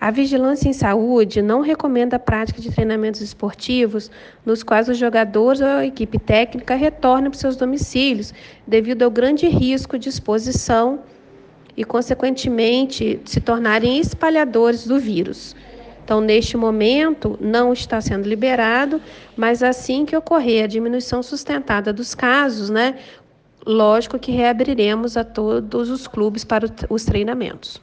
A Vigilância em Saúde não recomenda a prática de treinamentos esportivos nos quais os jogadores ou a equipe técnica retornem para seus domicílios, devido ao grande risco de exposição e, consequentemente, se tornarem espalhadores do vírus. Então, neste momento, não está sendo liberado, mas assim que ocorrer a diminuição sustentada dos casos, né, lógico que reabriremos a todos os clubes para os treinamentos.